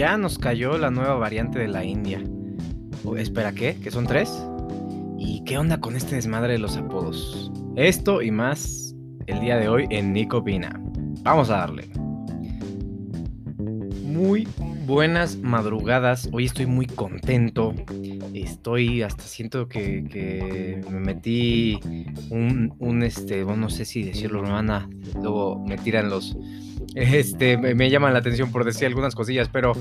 ya nos cayó la nueva variante de la India. espera, ¿qué? ¿Que son tres? ¿Y qué onda con este desmadre de los apodos? Esto y más el día de hoy en Nico Pina. Vamos a darle. Muy buenas madrugadas. Hoy estoy muy contento. Estoy hasta siento que, me metí un, este, no sé si decirlo, hermana. Luego me tiran los. Este, me, me llaman la atención por decir algunas cosillas, pero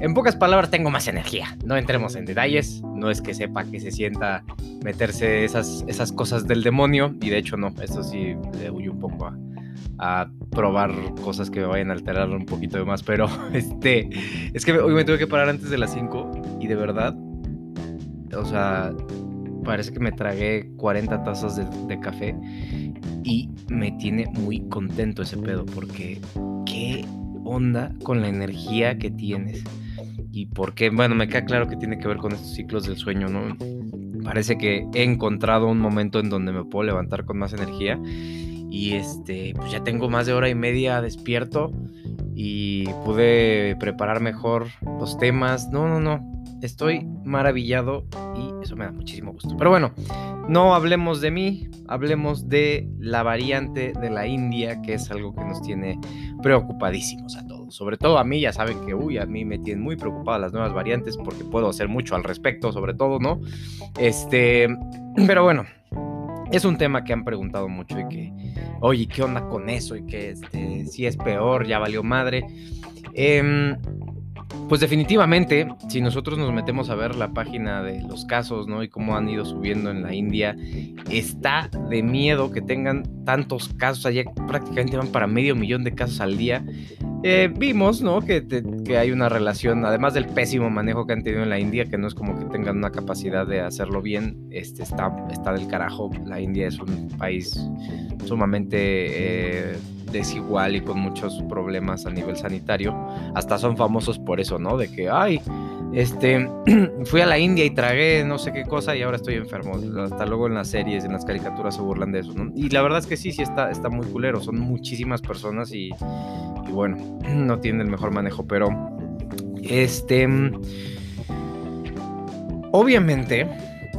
en pocas palabras tengo más energía. No entremos en detalles. No es que sepa que se sienta meterse esas, esas cosas del demonio. Y de hecho no, eso sí le huyo un poco a, a probar cosas que me vayan a alterar un poquito de más, pero este, es que hoy me tuve que parar antes de las 5 y de verdad, o sea, parece que me tragué 40 tazas de, café y me tiene muy contento ese pedo porque qué onda con la energía que tienes y porque, bueno, me queda claro que tiene que ver con estos ciclos del sueño, ¿no? Parece que he encontrado un momento en donde me puedo levantar con más energía y este, pues ya tengo más de hora y media despierto y pude preparar mejor los temas. No, no, no. Estoy maravillado y eso me da muchísimo gusto. Pero bueno, no hablemos de mí, hablemos de la variante de la India, que es algo que nos tiene preocupadísimos a todos. Sobre todo a mí, ya saben que, uy, a mí me tienen muy preocupadas las nuevas variantes porque puedo hacer mucho al respecto, sobre todo, ¿no? Este, pero bueno, es un tema que han preguntado mucho y que, oye, ¿qué onda con eso? Y que este, si es peor, ya valió madre. Em, pues definitivamente, si nosotros nos metemos a ver la página de los casos, ¿no? Y cómo han ido subiendo en la India, está de miedo que tengan tantos casos. Allá prácticamente van para medio millón de casos al día. Eh, vimos, ¿no? Que, que, hay una relación, además del pésimo manejo que han tenido en la India, que no es como que tengan una capacidad de hacerlo bien, este, está, está del carajo. La India es un país sumamente eh, desigual y con muchos problemas a nivel sanitario. Hasta son famosos por eso, ¿no? De que, ay, este, fui a la India y tragué no sé qué cosa y ahora estoy enfermo. Hasta luego en las series, en las caricaturas se burlan de eso, ¿no? Y la verdad es que sí, sí está, está muy culero. Son muchísimas personas y y bueno, no tiene el mejor manejo, pero este obviamente,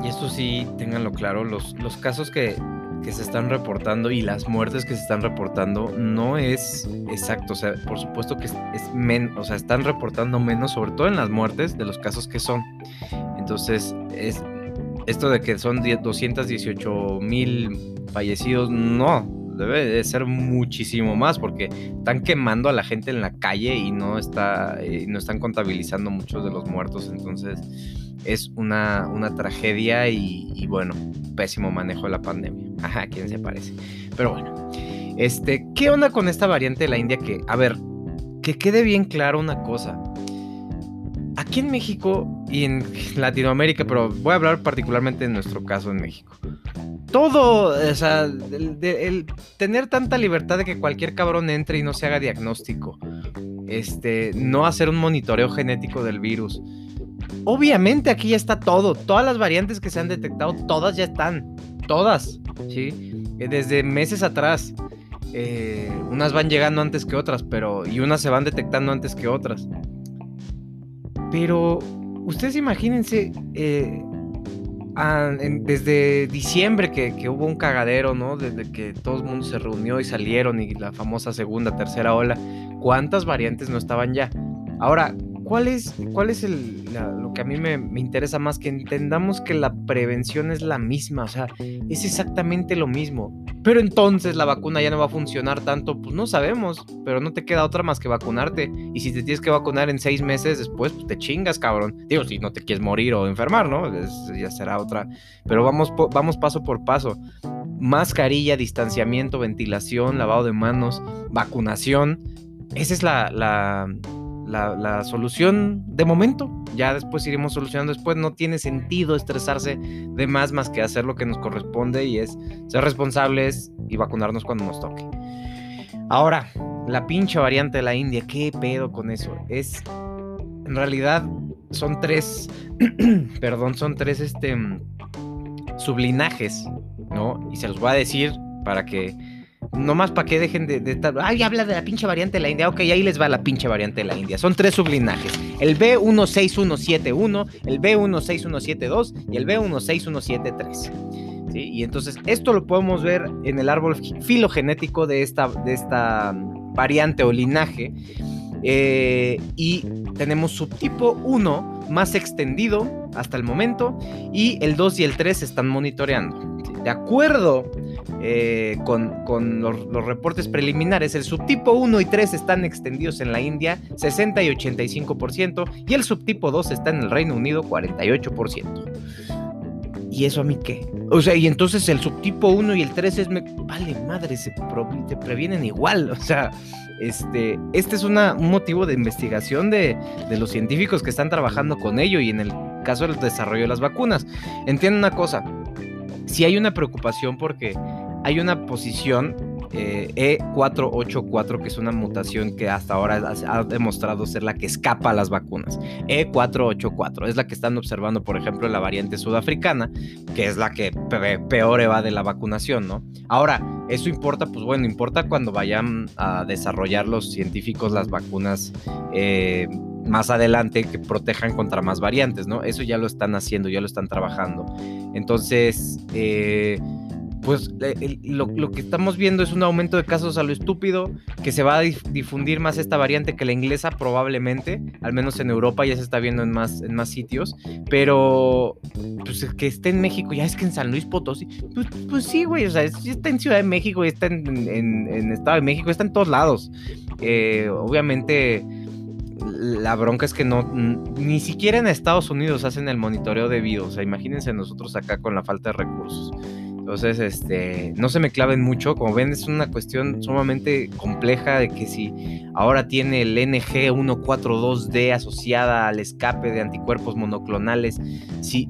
y esto sí, ténganlo claro, los, los casos que, que se están reportando y las muertes que se están reportando no es exacto, o sea, por supuesto que es, menos, o sea, están reportando menos, sobre todo en las muertes de los casos que son. Entonces, es esto de que son 218 mil fallecidos, no, debe de ser muchísimo más porque están quemando a la gente en la calle y no, está, eh, no están contabilizando muchos de los muertos. Entonces es una, una tragedia y, bueno, pésimo manejo de la pandemia. Ajá, ¿quién se parece? Pero bueno, este, ¿qué onda con esta variante de la India? Que, a ver, que quede bien claro una cosa. Aquí en México y en Latinoamérica, pero voy a hablar particularmente en nuestro caso en México todo, o sea, el, tener tanta libertad de que cualquier cabrón entre y no se haga diagnóstico, este, no hacer un monitoreo genético del virus. Obviamente aquí ya está todo, todas las variantes que se han detectado, todas ya están, todas, ¿sí? Eh, desde meses atrás. Eh, unas van llegando antes que otras, pero y unas se van detectando antes que otras. Pero ustedes imagínense eh, desde diciembre que, hubo un cagadero, ¿no? Desde que todo el mundo se reunió y salieron y la famosa segunda, tercera ola, ¿cuántas variantes no estaban ya? Ahora, ¿cuál es, cuál es el, lo que a mí me, interesa más? Que entendamos que la prevención es la misma, o sea, es exactamente lo mismo. Pero entonces la vacuna ya no va a funcionar tanto, pues no sabemos, pero no te queda otra más que vacunarte. Y si te tienes que vacunar en seis meses después, pues te chingas, cabrón. Digo, si no te quieres morir o enfermar, ¿no? ya será otra. Pero vamos, vamos paso por paso. Mascarilla, distanciamiento, ventilación, lavado de manos, vacunación. Esa es la, la la, solución de momento. Ya después iremos solucionando después. No tiene sentido estresarse de más más que hacer lo que nos corresponde y es ser responsables y vacunarnos cuando nos toque. Ahora, la pinche variante de la India, ¿qué pedo con eso? Es, en realidad, son tres, perdón, son tres, este, sublinajes, ¿no? Y se los voy a decir para que nomás para que dejen de, estar. Ay, habla de la pinche variante de la India. Ok, ahí les va la pinche variante de la India. Son tres sublinajes: el B16171, el B16172 y el B16173. ¿Sí? Y entonces, esto lo podemos ver en el árbol filogenético de esta, de esta variante o linaje. Eh, y tenemos subtipo 1 más extendido hasta el momento y el 2 y el 3 se están monitoreando. De acuerdo eh, con, los, reportes preliminares, el subtipo 1 y 3 están extendidos en la India 60 y 85% y el subtipo 2 está en el Reino Unido 48%. ¿Y eso a mí qué? O sea, y entonces el subtipo 1 y el 3 es, vale madre, se, previenen igual. O sea, este, este es un motivo de investigación de, los científicos que están trabajando con ello y en el caso del desarrollo de las vacunas. Entiendo una cosa, si hay una preocupación porque hay una posición E484, eh, e que es una mutación que hasta ahora ha, demostrado ser la que escapa a las vacunas. E484 es la que están observando, por ejemplo, la variante sudafricana, que es la que peor evade la vacunación, ¿no? Ahora, eso importa, pues bueno, importa cuando vayan a desarrollar los científicos las vacunas. Eh, más adelante que protejan contra más variantes, ¿no? Eso ya lo están haciendo, ya lo están trabajando. Entonces, eh, pues lo, que estamos viendo es un aumento de casos a lo estúpido, que se va a difundir más esta variante que la inglesa probablemente, al menos en Europa ya se está viendo en más, en más sitios, pero pues que esté en México, ya es que en San Luis Potosí, pues, pues sí, güey, o sea, está en Ciudad de México, está en, en, Estado de México, está en todos lados. Eh, obviamente la bronca es que no, ni siquiera en Estados Unidos hacen el monitoreo debido. O sea, imagínense nosotros acá con la falta de recursos. Entonces, este, no se me claven mucho. Como ven, es una cuestión sumamente compleja de que si ahora tiene el NG142D asociada al escape de anticuerpos monoclonales, si,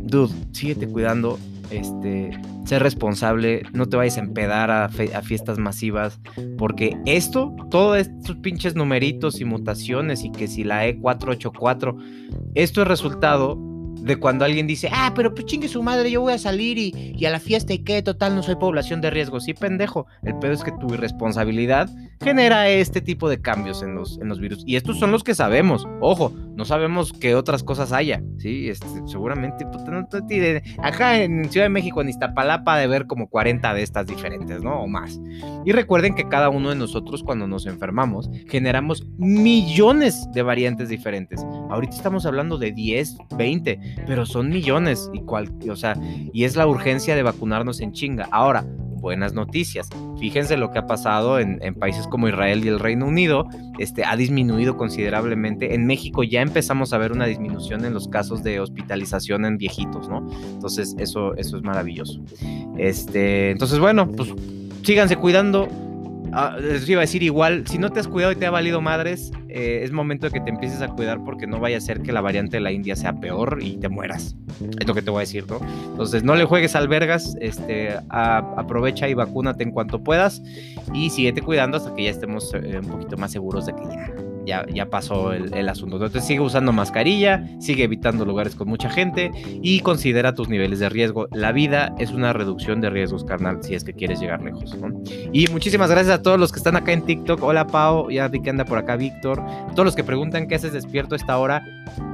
dude, síguete cuidando, este, sé responsable, no te vayas a empedar a, a, fiestas masivas, porque esto, todos estos pinches numeritos y mutaciones y que si la E484, esto es resultado de cuando alguien dice, ah, pero pues chingue su madre, yo voy a salir y, a la fiesta y qué, total, no soy población de riesgo. Sí, pendejo. El pedo es que tu irresponsabilidad genera este tipo de cambios en los, en los virus. Y estos son los que sabemos. Ojo, no sabemos qué otras cosas haya. Sí, este, seguramente, acá en Ciudad de México, en Iztapalapa, de ver como 40 de estas diferentes, ¿no? O más. Y recuerden que cada uno de nosotros, cuando nos enfermamos, generamos millones de variantes diferentes. Ahorita estamos hablando de 10, 20 pero son millones y cual, o sea, y es la urgencia de vacunarnos en chinga. Ahora, buenas noticias. Fíjense lo que ha pasado en, países como Israel y el Reino Unido. Este, ha disminuido considerablemente. En México ya empezamos a ver una disminución en los casos de hospitalización en viejitos, ¿no? Entonces, eso, eso es maravilloso. Este, entonces, bueno, pues síganse cuidando Ah, iba a decir igual, si no te has cuidado y te ha valido madres, eh, es momento de que te empieces a cuidar porque no vaya a ser que la variante de la India sea peor y te mueras. Es lo que te voy a decir, ¿no? Entonces no le juegues al vergas, este, aprovecha y vacúnate en cuanto puedas y síguete cuidando hasta que ya estemos eh, un poquito más seguros de que ya ya, ya pasó el, asunto. Entonces sigue usando mascarilla, sigue evitando lugares con mucha gente y considera tus niveles de riesgo. La vida es una reducción de riesgos, carnal, si es que quieres llegar lejos. Y muchísimas gracias a todos los que están acá en TikTok. Hola Pau, ya vi que anda por acá Víctor. Todos los que preguntan qué haces despierto esta hora.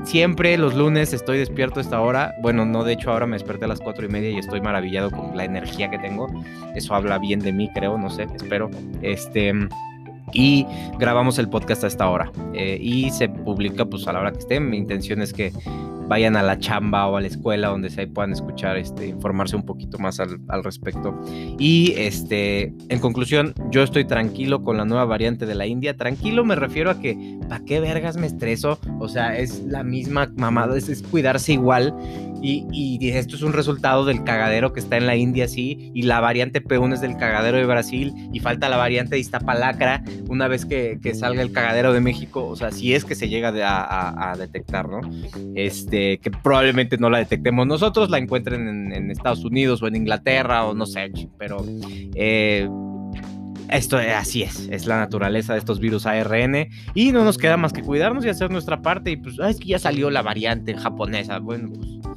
Siempre los lunes estoy despierto esta hora. Bueno, no, de hecho ahora me desperté a las cuatro y media y estoy maravillado con la energía que tengo. Eso habla bien de mí, creo, no sé, espero. Este y grabamos el podcast a esta hora eh, y se publica pues a la hora que esté. Mi intención es que vayan a la chamba o a la escuela donde se puedan escuchar, este, informarse un poquito más al, al, respecto. Y este, en conclusión, yo estoy tranquilo con la nueva variante de la India. Tranquilo me refiero a que, ¿para qué vergas me estreso? O sea, es la misma mamada, es, es cuidarse igual y, esto es un resultado del cagadero que está en la India, sí, y la variante P1 es del cagadero de Brasil, y falta la variante de Iztapalacra una vez que, salga el cagadero de México, o sea, si es que se llega a, detectar, ¿no? Este, que probablemente no la detectemos nosotros, la encuentren en, Estados Unidos o en Inglaterra o no sé, pero... Eh, esto así es, es la naturaleza de estos virus ARN y no nos queda más que cuidarnos y hacer nuestra parte y pues es que ya salió la variante japonesa, bueno, pues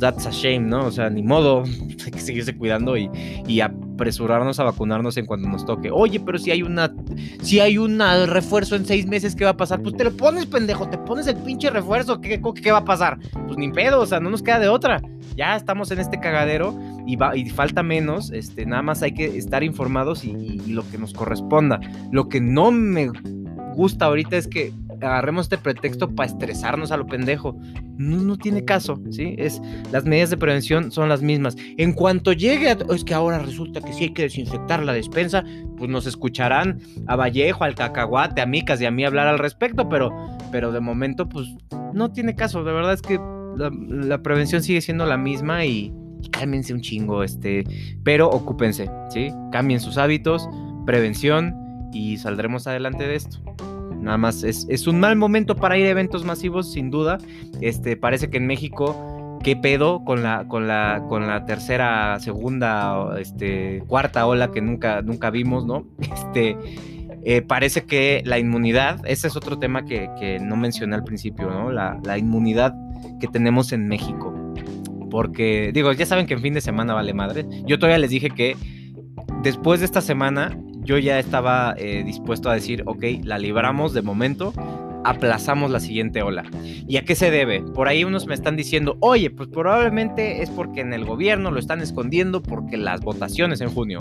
that's a shame, ¿no? O sea, ni modo, hay que seguirse cuidando y, y apresurarnos a vacunarnos en cuanto nos toque. Oye, pero si hay una, si hay un refuerzo en seis meses, ¿qué va a pasar? Pues te lo pones, pendejo, te pones el pinche refuerzo, ¿qué, va a pasar? Pues ni pedo, o sea, no nos queda de otra. Ya estamos en este cagadero y, va, y falta menos, este, nada más hay que estar informados y lo que nos corresponda. Lo que no me gusta ahorita es que agarremos este pretexto para estresarnos a lo pendejo. No, no, tiene caso, ¿sí? Es, las medidas de prevención son las mismas. En cuanto llegue, a, es que ahora resulta que sí hay que desinfectar la despensa, pues nos escucharán a Vallejo, al Cacahuate, a Micas y a mí hablar al respecto, pero, pero de momento, pues no tiene caso. De verdad es que la, prevención sigue siendo la misma y, y cálmense un chingo, este, pero ocúpense, ¿sí? Cambien sus hábitos, prevención y saldremos adelante de esto. Nada más es, un mal momento para ir a eventos masivos, sin duda. Este, parece que en México, qué pedo con la, con la, con la tercera, segunda, este, cuarta ola que nunca, nunca vimos, ¿no? Este, eh, parece que la inmunidad, ese es otro tema que, no mencioné al principio, ¿no? La, la inmunidad que tenemos en México. Porque, digo, ya saben que en fin de semana vale madre. Yo todavía les dije que después de esta semana yo ya estaba eh, dispuesto a decir, ok, la libramos de momento, aplazamos la siguiente ola. ¿Y a qué se debe? Por ahí unos me están diciendo, oye, pues probablemente es porque en el gobierno lo están escondiendo porque las votaciones en junio.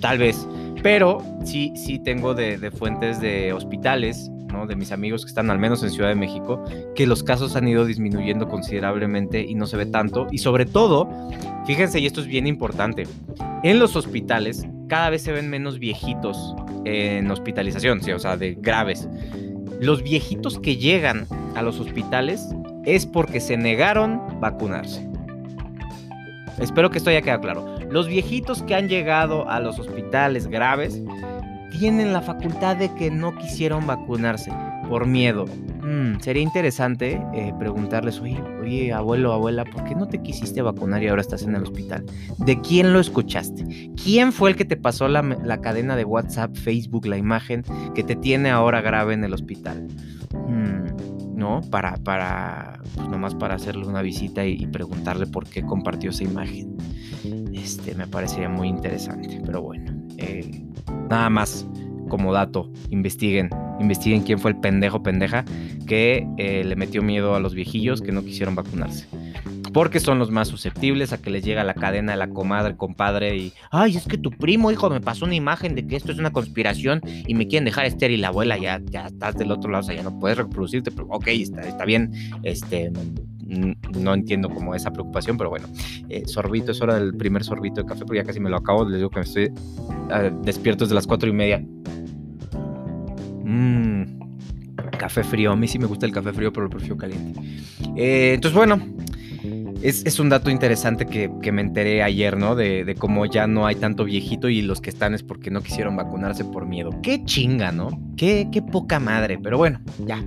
Tal vez. Pero sí, sí tengo de, de fuentes de hospitales de mis amigos que están al menos en Ciudad de México, que los casos han ido disminuyendo considerablemente y no se ve tanto. Y sobre todo, fíjense, y esto es bien importante, en los hospitales cada vez se ven menos viejitos en hospitalización, o sea, de graves. Los viejitos que llegan a los hospitales es porque se negaron vacunarse. Espero que esto haya quedado claro. Los viejitos que han llegado a los hospitales graves tienen la facultad de que no quisieron vacunarse por miedo. Mm, sería interesante eh, preguntarles, oye, abuelo, abuela, ¿por qué no te quisiste vacunar y ahora estás en el hospital? ¿De quién lo escuchaste? ¿Quién fue el que te pasó la, cadena de WhatsApp, Facebook, la imagen que te tiene ahora grave en el hospital? Mm, ¿No? Para, para, pues nomás para hacerle una visita y, preguntarle por qué compartió esa imagen. Este, me parecería muy interesante, pero bueno. Eh, Nada más como dato, investiguen, investiguen quién fue el pendejo pendeja que eh, le metió miedo a los viejillos que no quisieron vacunarse. Porque son los más susceptibles a que les llega la cadena de la comadre, compadre y, ay, es que tu primo, hijo, me pasó una imagen de que esto es una conspiración y me quieren dejar estéril. La abuela ya, ya estás del otro lado, o sea, ya no puedes reproducirte, pero ok, está, está bien, este, no entiendo como esa preocupación, pero bueno, eh, sorbito, es hora del primer sorbito de café, porque ya casi me lo acabo, les digo que me estoy ah, despierto desde las cuatro y media. Mmm, café frío, a mí sí me gusta el café frío, pero lo prefiero caliente. Eh, entonces, bueno, es, un dato interesante que, me enteré ayer, ¿no? De, de, cómo ya no hay tanto viejito y los que están es porque no quisieron vacunarse por miedo. Qué chinga, ¿no? Qué, qué poca madre, pero bueno, ya.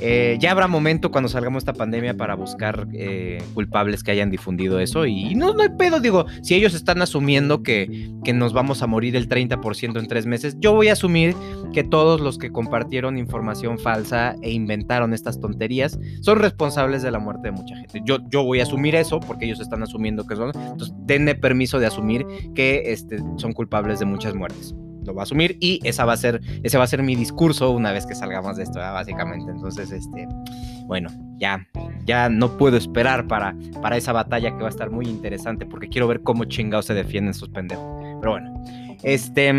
Eh, ya habrá momento cuando salgamos esta pandemia para buscar eh, culpables que hayan difundido eso. Y, no, no hay pedo, digo, si ellos están asumiendo que, que nos vamos a morir el 30% en tres meses, yo voy a asumir que todos los que compartieron información falsa e inventaron estas tonterías son responsables de la muerte de mucha gente. Yo, yo voy a asumir eso porque ellos están asumiendo que son. Entonces, denme permiso de asumir que este, son culpables de muchas muertes va a asumir y esa va a ser, ese va a ser mi discurso una vez que salgamos de esto, básicamente. Entonces, este, bueno, ya, ya no puedo esperar para, para esa batalla que va a estar muy interesante porque quiero ver cómo chingados se defienden sus pendejos. Pero bueno, este...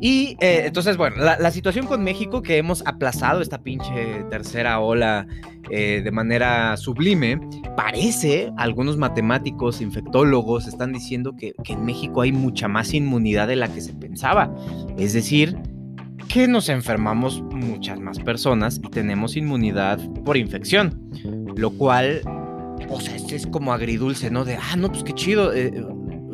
Y eh, entonces, bueno, la, situación con México que hemos aplazado esta pinche tercera ola eh, de manera sublime, parece, algunos matemáticos, infectólogos están diciendo que, que en México hay mucha más inmunidad de la que se pensaba. Es decir, que nos enfermamos muchas más personas y tenemos inmunidad por infección, lo cual, o sea, es como agridulce, ¿no? De, ah, no, pues qué chido, eh,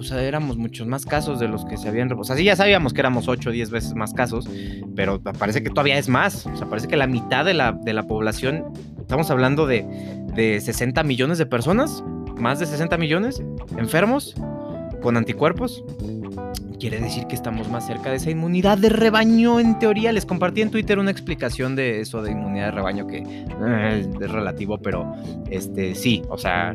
o sea, éramos muchos más casos de los que se habían... O sea, sí ya sabíamos que éramos 8 o 10 veces más casos, pero parece que todavía es más. O sea, parece que la mitad de la, de la población, estamos hablando de, de 60 millones de personas, más de 60 millones enfermos con anticuerpos. Quiere decir que estamos más cerca de esa inmunidad de rebaño en teoría. Les compartí en Twitter una explicación de eso de inmunidad de rebaño que eh, es relativo, pero este sí, o sea,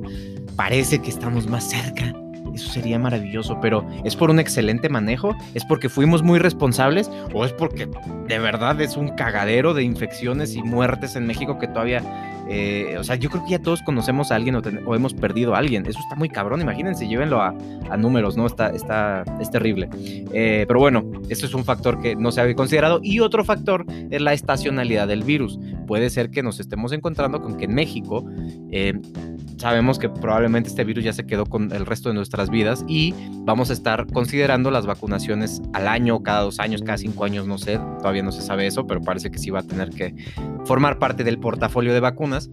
parece que estamos más cerca Eso sería maravilloso, pero ¿es por un excelente manejo? ¿Es porque fuimos muy responsables? ¿O es porque de verdad es un cagadero de infecciones y muertes en México que todavía eh, o sea, yo creo que ya todos conocemos a alguien o, hemos perdido a alguien. Eso está muy cabrón, imagínense, llévenlo a, números, ¿no? Está, está, es terrible. Eh, pero bueno, eso es un factor que no se había considerado. Y otro factor es la estacionalidad del virus. Puede ser que nos estemos encontrando con que en México eh, sabemos que probablemente este virus ya se quedó con el resto de nuestras vidas y vamos a estar considerando las vacunaciones al año, cada dos años, cada cinco años, no sé, todavía no se sabe eso, pero parece que sí va a tener que formar parte del portafolio de vacunas.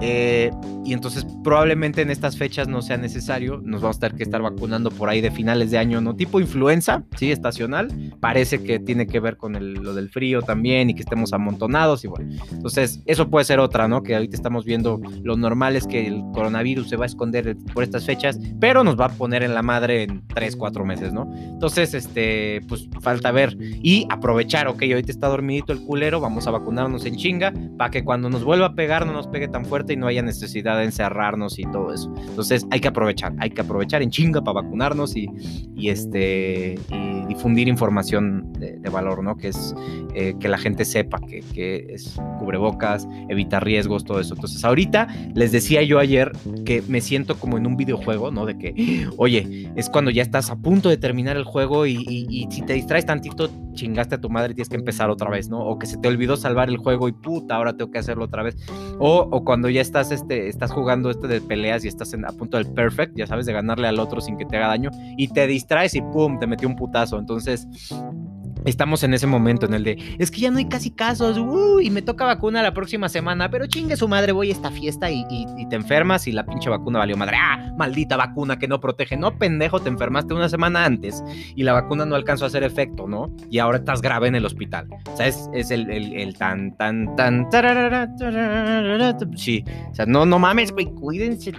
Eh, y entonces probablemente en estas fechas no sea necesario, nos vamos a tener que estar vacunando por ahí de finales de año, ¿no? Tipo influenza, sí, estacional, parece que tiene que ver con lo del frío también y que estemos amontonados y bueno, entonces eso puede ser otra, ¿no? Que ahorita estamos viendo lo normal es que el coronavirus se va a esconder por estas fechas, pero nos va a poner en la madre en 3, 4 meses, ¿no? Entonces, este, pues falta ver y aprovechar, ok, ahorita está dormidito el culero, vamos a vacunarnos en chinga para que cuando nos vuelva a pegar no nos pegue tan fuerte y no haya necesidad de encerrarnos y todo eso. Entonces, hay que aprovechar, hay que aprovechar en chinga para vacunarnos y, y este, difundir información de, valor, ¿no? Que es eh, que la gente sepa que, que es cubrebocas, evitar riesgos, todo eso. Entonces, ahorita les decía yo ayer que me siento como en un videojuego, ¿no? De que, oye, es cuando ya estás a punto de terminar el juego y, si te distraes tantito, chingaste a tu madre y tienes que empezar otra vez, ¿no? O que se te olvidó salvar el juego y puta, ahora tengo que hacerlo otra vez. O, o cuando ya estás, este, estás jugando este de peleas y estás a punto del perfect, ya sabes, de ganarle al otro sin que te haga daño y te distraes y pum, te metió un putazo. Entonces, Estamos en ese momento en el de, es que ya no hay casi casos, uh, y me toca vacuna la próxima semana, pero chingue su madre, voy a esta fiesta y, te enfermas y la pinche vacuna valió madre. Ah, maldita vacuna que no protege. No, pendejo, te enfermaste una semana antes y la vacuna no alcanzó a hacer efecto, ¿no? Y ahora estás grave en el hospital. O sea, es, el, el, tan, tan, tan, sí. O sea, no, no mames, güey, cuídense,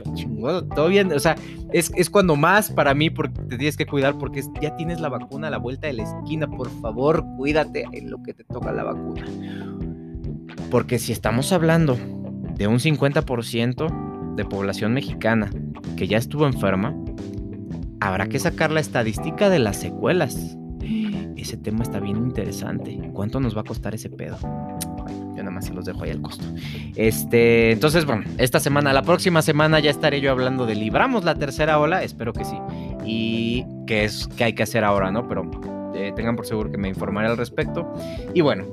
todo bien. O sea, es, es cuando más para mí porque te tienes que cuidar porque ya tienes la vacuna a la vuelta de la esquina, por favor favor, cuídate en lo que te toca la vacuna. Porque si estamos hablando de un 50% de población mexicana que ya estuvo enferma, habrá que sacar la estadística de las secuelas. Ese tema está bien interesante. ¿Cuánto nos va a costar ese pedo? yo nada más se los dejo ahí al costo. Este, entonces, bueno, esta semana, la próxima semana ya estaré yo hablando de libramos la tercera ola, espero que sí. Y qué es que hay que hacer ahora, ¿no? Pero eh, tengan por seguro que me informaré al respecto. Y bueno,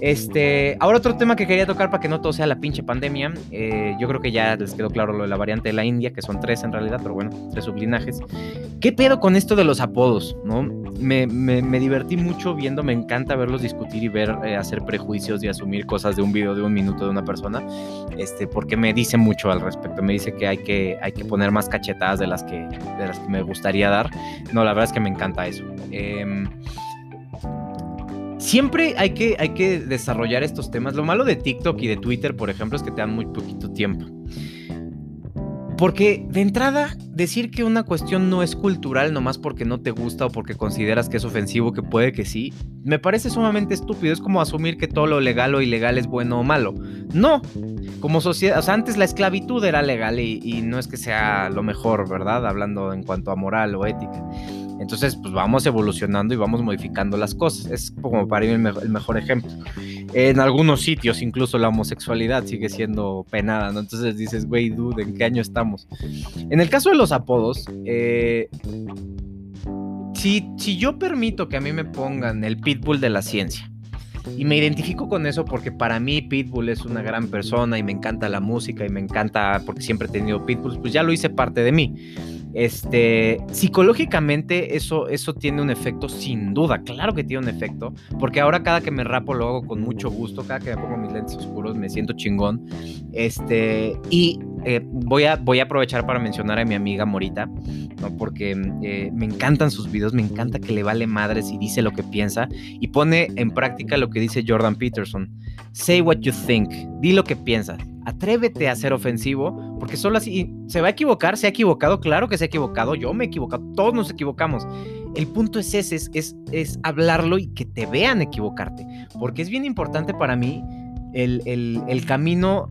este, ahora otro tema que quería tocar para que no todo sea la pinche pandemia. Eh, yo creo que ya les quedó claro lo de la variante de la India, que son tres en realidad, pero bueno, tres sublinajes. ¿Qué pedo con esto de los apodos? ¿no? Me, divertí mucho viendo, me encanta verlos discutir y ver eh, hacer prejuicios y asumir cosas de un video de un minuto de una persona, este, porque me dice mucho al respecto. Me dice que hay que, hay que poner más cachetadas de las que, de las que me gustaría dar. No, la verdad es que me encanta eso. Eh, siempre hay que, hay que desarrollar estos temas. Lo malo de TikTok y de Twitter, por ejemplo, es que te dan muy poquito tiempo. Porque de entrada, decir que una cuestión no es cultural nomás porque no te gusta o porque consideras que es ofensivo, que puede que sí, me parece sumamente estúpido. Es como asumir que todo lo legal o ilegal es bueno o malo. No, como sociedad, o sea, antes la esclavitud era legal y, y no es que sea lo mejor, ¿verdad? Hablando en cuanto a moral o ética. Entonces, pues vamos evolucionando y vamos modificando las cosas. Es como para mí el, mejor ejemplo. En algunos sitios, incluso la homosexualidad sigue siendo penada, ¿no? Entonces dices, güey, dude, ¿en qué año estamos? En el caso de los apodos, eh, si, si yo permito que a mí me pongan el pitbull de la ciencia, y me identifico con eso porque para mí Pitbull es una gran persona y me encanta la música y me encanta porque siempre he tenido Pitbulls, pues ya lo hice parte de mí. Este, psicológicamente eso, eso tiene un efecto sin duda, claro que tiene un efecto, porque ahora cada que me rapo lo hago con mucho gusto, cada que me pongo mis lentes oscuros me siento chingón. Este, y eh, voy, a, voy a aprovechar para mencionar a mi amiga Morita, ¿no? porque eh, me encantan sus videos, me encanta que le vale madres y dice lo que piensa y pone en práctica lo que dice Jordan Peterson. Say what you think, di lo que piensas atrévete a ser ofensivo, porque solo así se va a equivocar, se ha equivocado, claro que se ha equivocado, yo me he equivocado, todos nos equivocamos. El punto es ese, es, es, hablarlo y que te vean equivocarte, porque es bien importante para mí el, el, camino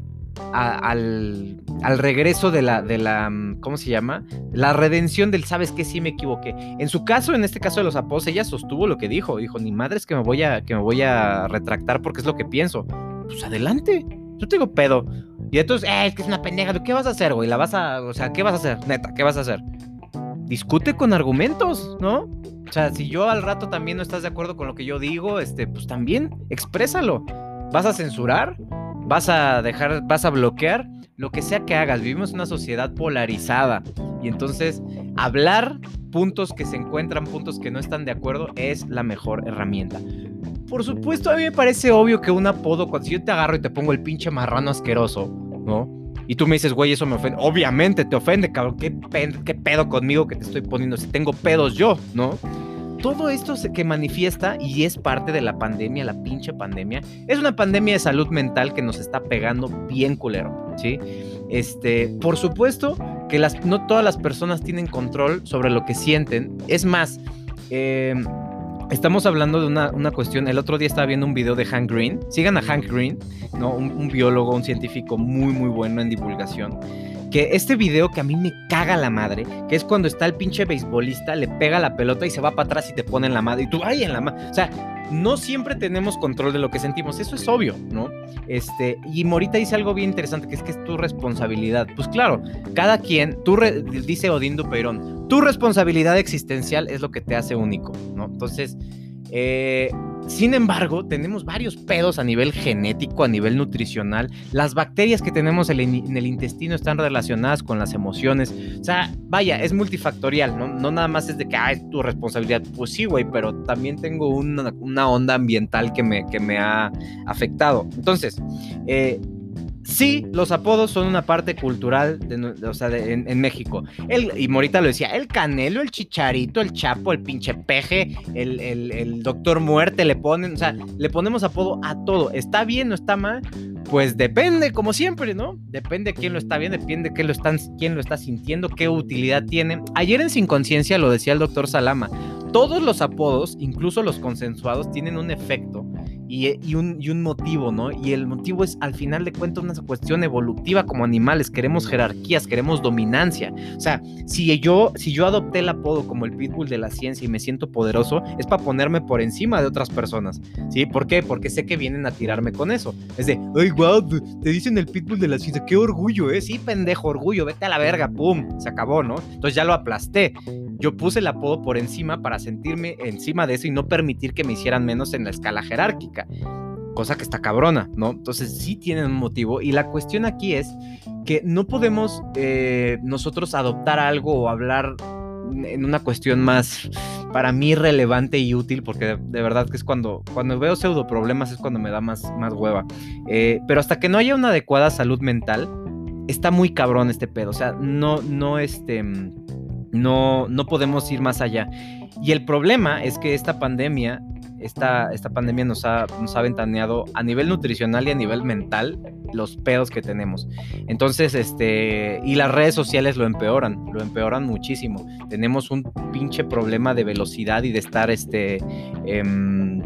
al, al, regreso de la, de la, mm, ¿cómo se llama? La redención del, ¿sabes qué? Sí me equivoqué. En su caso, en este caso de los apóstoles, ella sostuvo lo que dijo. Dijo, ni madre es que me voy a, que me voy a retractar porque es lo que pienso. Pues adelante, yo tengo pedo. Y entonces, eh, es que es una pendeja. ¿Qué vas a hacer, güey? ¿La vas a, o sea, qué vas a hacer? Neta, ¿qué vas a hacer? Discute con argumentos, ¿no? O sea, si yo al rato también no estás de acuerdo con lo que yo digo, este, pues también exprésalo. ¿Vas a censurar? ¿Vas a dejar, vas a bloquear? Lo que sea que hagas, vivimos en una sociedad polarizada y entonces hablar puntos que se encuentran, puntos que no están de acuerdo, es la mejor herramienta. Por supuesto, a mí me parece obvio que un apodo, cuando si yo te agarro y te pongo el pinche marrano asqueroso, ¿no? Y tú me dices, güey, eso me ofende. Obviamente te ofende, cabrón. ¿Qué, ¿Qué, pedo conmigo que te estoy poniendo? Si tengo pedos yo, ¿no? Todo esto que manifiesta y es parte de la pandemia, la pinche pandemia, es una pandemia de salud mental que nos está pegando bien culero, ¿sí? Este, por supuesto que las, no todas las personas tienen control sobre lo que sienten. Es más, eh, Estamos hablando de una, cuestión. El otro día estaba viendo un video de Hank Green. Sigan a Hank Green, ¿no? Un, biólogo, un científico muy, muy bueno en divulgación. Que este video que a mí me caga la madre, que es cuando está el pinche beisbolista, le pega la pelota y se va para atrás y te pone en la madre. Y tú, ay, en la madre. O sea, no siempre tenemos control de lo que sentimos, eso es obvio, ¿no? Este, y Morita dice algo bien interesante, que es que es tu responsabilidad. Pues claro, cada quien, tú dice Odín Dupeirón, tu responsabilidad existencial es lo que te hace único, ¿no? Entonces, eh, sin embargo, tenemos varios pedos a nivel genético, a nivel nutricional. Las bacterias que tenemos en el intestino están relacionadas con las emociones. O sea, vaya, es multifactorial, ¿no? No nada más es de que, ah, es tu responsabilidad. Pues sí, güey, pero también tengo una, onda ambiental que me, que me ha afectado. Entonces, eh, Sí, los apodos son una parte cultural o sea, en, México. El, y Morita lo decía, el Canelo, el Chicharito, el Chapo, el pinche Peje, el, el, Doctor Muerte, le ponen, o sea, le ponemos apodo a todo. ¿Está bien o está mal? Pues depende, como siempre, ¿no? Depende quién lo está viendo, depende quién lo, están, quién lo está sintiendo, qué utilidad tiene. Ayer en Sin Conciencia lo decía el doctor Salama, todos los apodos, incluso los consensuados, tienen un efecto y, un, motivo, ¿no? Y el motivo es, al final de cuentas, una cuestión evolutiva como animales. Queremos jerarquías, queremos dominancia. O sea, si yo, si yo adopté el apodo como el pitbull de la ciencia y me siento poderoso, es para ponerme por encima de otras personas. ¿Sí? ¿Por qué? Porque sé que vienen a tirarme con eso. Es de, ay, wow, te dicen el pitbull de la ciencia. Qué orgullo, ¿eh? Sí, pendejo, orgullo. Vete a la verga, pum. Se acabó, ¿no? Entonces ya lo aplasté. Yo puse el apodo por encima para sentirme encima de eso y no permitir que me hicieran menos en la escala jerárquica cosa que está cabrona, ¿no? Entonces sí tienen un motivo y la cuestión aquí es que no podemos eh, nosotros adoptar algo o hablar en una cuestión más para mí relevante y útil porque de, verdad que es cuando cuando veo pseudo problemas es cuando me da más, más hueva eh, pero hasta que no haya una adecuada salud mental está muy cabrón este pedo o sea no no este no no podemos ir más allá y el problema es que esta pandemia esta, esta pandemia nos ha, nos ha ventaneado a nivel nutricional y a nivel mental los pedos que tenemos. Entonces, este, y las redes sociales lo empeoran, lo empeoran muchísimo. Tenemos un pinche problema de velocidad y de estar, este, em,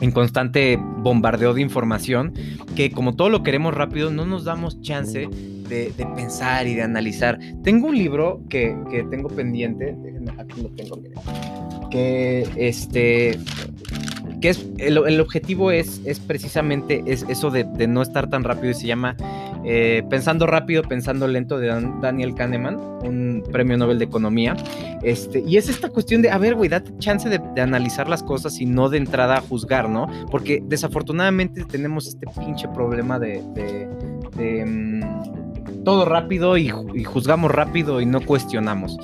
en constante bombardeo de información, que como todo lo queremos rápido, no nos damos chance de, pensar y de analizar. Tengo un libro que, que tengo pendiente, aquí lo tengo, que este que es el, objetivo es, es precisamente es eso de, no estar tan rápido y se llama eh, Pensando rápido, pensando lento de Daniel Kahneman, un premio Nobel de Economía. Este, y es esta cuestión de, a ver, güey, date chance de, analizar las cosas y no de entrada a juzgar, ¿no? Porque desafortunadamente tenemos este pinche problema de, mm, todo rápido y, juzgamos rápido y no cuestionamos.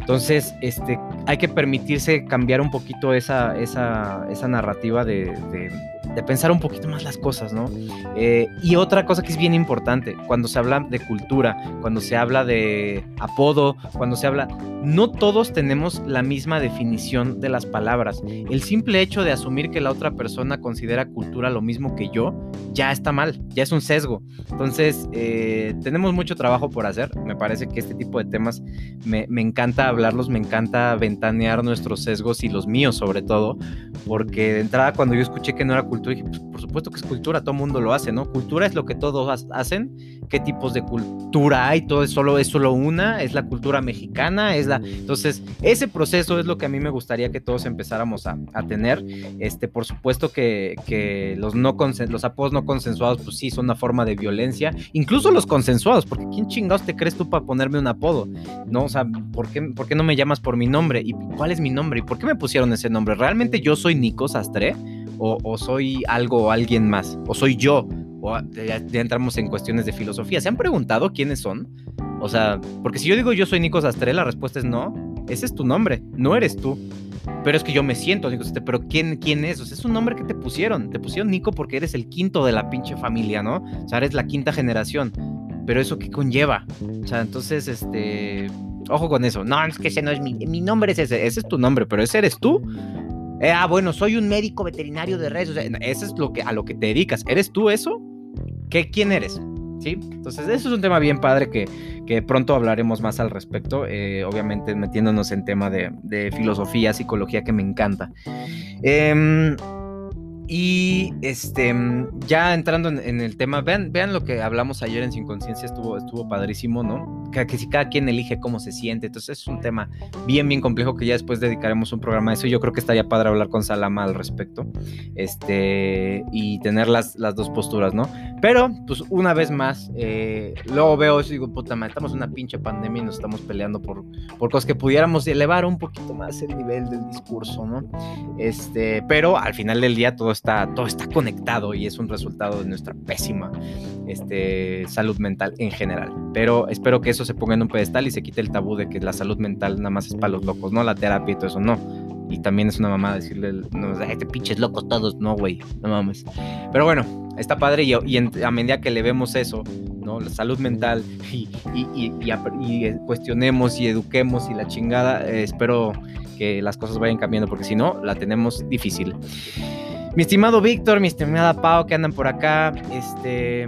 Entonces, este, hay que permitirse cambiar un poquito esa, esa, esa narrativa de pensar un poquito más las cosas, ¿no? Eh, y otra cosa que es bien importante, cuando se habla de cultura, cuando se habla de apodo, cuando se habla, no todos tenemos la misma definición de las palabras. El simple hecho de asumir que la otra persona considera cultura lo mismo que yo, ya está mal, ya es un sesgo. Entonces, eh, tenemos mucho trabajo por hacer. Me parece que este tipo de temas me encanta hablarlos, me encanta ventanear nuestros sesgos y los míos sobre todo, porque de entrada cuando yo escuché que no era cultura, dije, pues por supuesto que es cultura, todo mundo lo hace, ¿no? Cultura es lo que todos hacen, qué tipos de cultura hay, todo es solo, es solo una, es la cultura mexicana, es la... Entonces, ese proceso es lo que a mí me gustaría que todos empezáramos a, tener. Este, por supuesto que, que los, no los apodos no consensuados, pues sí, son una forma de violencia, incluso los consensuados, porque ¿quién chingados te crees tú para ponerme un apodo? ¿No? O sea, ¿por qué, ¿por qué no me llamas por mi nombre? ¿Y cuál es mi nombre? ¿Y por qué me pusieron ese nombre? ¿Realmente yo soy Nico Sastre? o, soy algo o alguien más, o soy yo, o ya, entramos en cuestiones de filosofía. ¿Se han preguntado quiénes son? O sea, porque si yo digo yo soy Nico Sastre, la respuesta es no, ese es tu nombre, no eres tú. Pero es que yo me siento Nico Sastre, pero ¿quién, quién es? O sea, es un nombre que te pusieron. Te pusieron Nico porque eres el quinto de la pinche familia, ¿no? O sea, eres la quinta generación. Pero eso qué conlleva? O sea, entonces, este, ojo con eso. No, es que ese no es mi, mi nombre, es ese, ese es tu nombre, pero ese eres tú. Eh, ah, bueno, soy un médico veterinario de redes. O eso es lo que, a lo que te dedicas. ¿Eres tú eso? ¿Qué, ¿Quién eres? ¿Sí? Entonces, eso es un tema bien padre que, que pronto hablaremos más al respecto. Eh, obviamente, metiéndonos en tema de, de, filosofía, psicología, que me encanta. Eh, y este, ya entrando en, el tema, vean, vean lo que hablamos ayer en Sin Conciencia, estuvo, estuvo padrísimo, ¿no? Que, si cada quien elige cómo se siente, entonces es un tema bien, bien complejo que ya después dedicaremos un programa a eso. Yo creo que estaría padre hablar con Salama al respecto, este, y tener las, las dos posturas, ¿no? Pero, pues una vez más, eh, luego veo eso y digo, puta madre, estamos en una pinche pandemia y nos estamos peleando por, por cosas que pudiéramos elevar un poquito más el nivel del discurso, ¿no? Este, pero al final del día todo está, todo está conectado y es un resultado de nuestra pésima este, salud mental en general. Pero espero que eso se ponga en un pedestal y se quite el tabú de que la salud mental nada más es para los locos, no la terapia y todo eso, no. Y también es una mamá decirle, no, este pinches locos todos, no, güey, no mames. Pero bueno, está padre y, a medida que le vemos eso, ¿no? La salud mental y, y, cuestionemos y eduquemos y la chingada, eh, espero que las cosas vayan cambiando porque si no, la tenemos difícil. Mi estimado Víctor, mi estimada Pau, que andan por acá, este...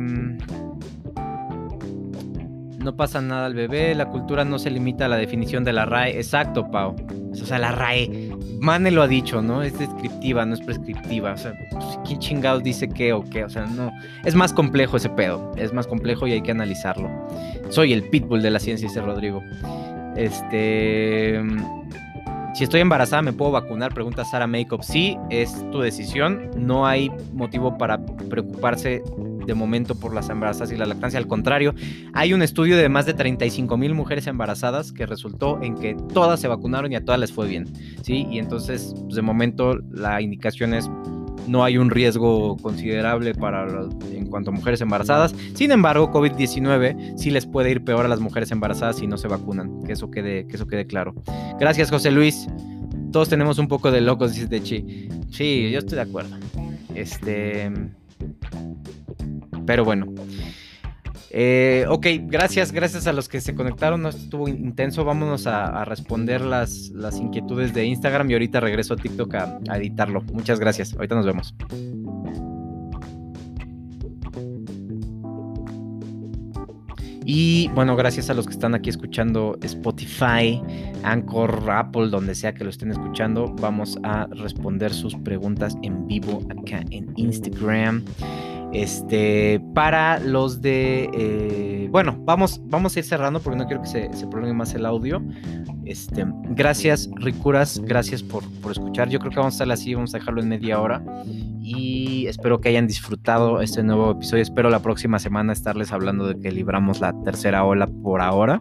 No pasa nada al bebé, la cultura no se limita a la definición de la RAE. Exacto, Pau. O sea, la RAE, Mane lo ha dicho, ¿no? Es descriptiva, no es prescriptiva. O sea, pues, ¿quién chingados dice qué o qué? O sea, no. Es más complejo ese pedo. Es más complejo y hay que analizarlo. Soy el pitbull de la ciencia, dice Rodrigo. Este. Si estoy embarazada, ¿me puedo vacunar? Pregunta Sara Makeup. Sí, es tu decisión. No hay motivo para preocuparse de momento por las embarazadas y la lactancia. Al contrario, hay un estudio de más de 35 mil mujeres embarazadas que resultó en que todas se vacunaron y a todas les fue bien. ¿sí? Y entonces, pues, de momento, la indicación es no hay un riesgo considerable para cuanto a mujeres embarazadas. Sin embargo, COVID-19 sí les puede ir peor a las mujeres embarazadas si no se vacunan. Que eso quede, que eso quede claro. Gracias, José Luis. Todos tenemos un poco de locos, dice Techi. Sí, yo estoy de acuerdo. Este. Pero bueno. Eh, ok, gracias, gracias a los que se conectaron. No estuvo intenso. Vámonos a, responder las, las, inquietudes de Instagram y ahorita regreso a TikTok a, a editarlo. Muchas gracias. Ahorita nos vemos. Y bueno, gracias a los que están aquí escuchando Spotify, Anchor, Apple, donde sea que lo estén escuchando, vamos a responder sus preguntas en vivo acá en Instagram. Este, para los de. Eh, bueno, vamos, vamos a ir cerrando porque no quiero que se, se prolongue más el audio. Este, gracias, Ricuras, gracias por, por, escuchar. Yo creo que vamos a estar así, vamos a dejarlo en media hora. Y espero que hayan disfrutado este nuevo episodio. Espero la próxima semana estarles hablando de que libramos la tercera ola por ahora.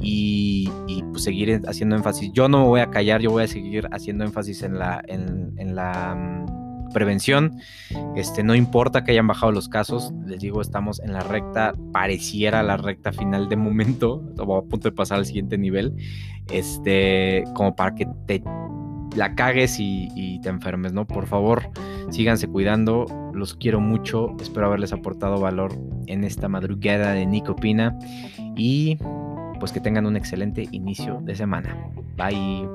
Y, pues seguir haciendo énfasis. Yo no me voy a callar, yo voy a seguir haciendo énfasis en la, en, en la mm, prevención. Este, no importa que hayan bajado los casos, les digo, estamos en la recta, pareciera la recta final de momento, o a punto de pasar al siguiente nivel, este, como para que te la cagues y, te enfermes, ¿no? Por favor, síganse cuidando, los quiero mucho, espero haberles aportado valor en esta madrugada de Nico Pina y pues que tengan un excelente inicio de semana. Bye.